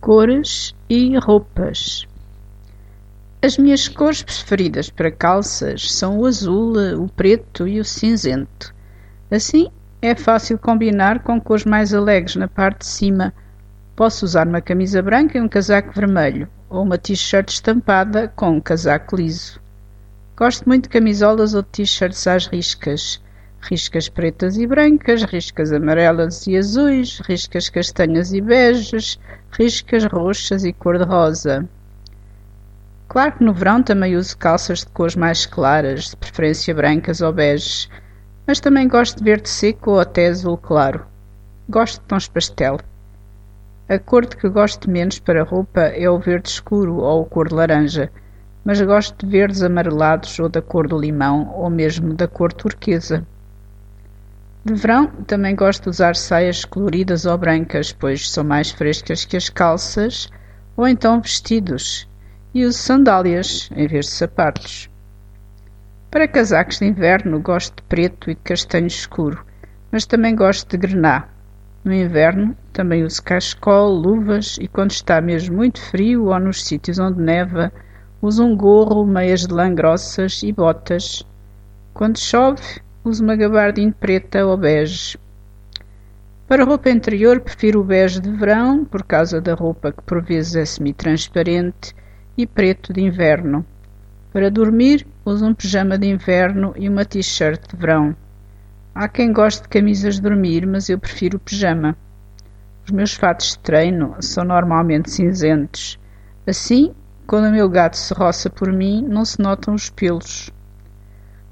cores e roupas. As minhas cores preferidas para calças são o azul, o preto e o cinzento. Assim, é fácil combinar com cores mais alegres na parte de cima. Posso usar uma camisa branca e um casaco vermelho, ou uma t-shirt estampada com um casaco liso. Gosto muito de camisolas ou t-shirts às riscas riscas pretas e brancas, riscas amarelas e azuis, riscas castanhas e beges, riscas roxas e cor-de-rosa. Claro que no verão também uso calças de cores mais claras, de preferência brancas ou beges, mas também gosto de verde seco ou até azul claro. Gosto de tons pastel. A cor de que gosto menos para roupa é o verde escuro ou o cor de laranja, mas gosto de verdes amarelados ou da cor do limão ou mesmo da cor turquesa. De verão, também gosto de usar saias coloridas ou brancas, pois são mais frescas que as calças, ou então vestidos, e uso sandálias em vez de sapatos. Para casacos de inverno, gosto de preto e de castanho escuro, mas também gosto de grená. No inverno, também uso cachecol, luvas e quando está mesmo muito frio ou nos sítios onde neva, uso um gorro, meias de lã grossas e botas. Quando chove, Uso uma gabardine preta ou bege. Para roupa interior, prefiro o bege de verão, por causa da roupa que por vezes é semi-transparente, e preto de inverno. Para dormir, uso um pijama de inverno e uma t-shirt de verão. Há quem goste de camisas de dormir, mas eu prefiro o pijama. Os meus fatos de treino são normalmente cinzentos. Assim, quando o meu gato se roça por mim, não se notam os pelos.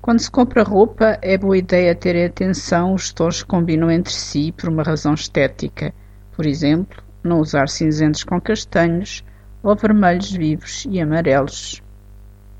Quando se compra roupa, é boa ideia ter atenção os tons que combinam entre si por uma razão estética. Por exemplo, não usar cinzentos com castanhos ou vermelhos vivos e amarelos.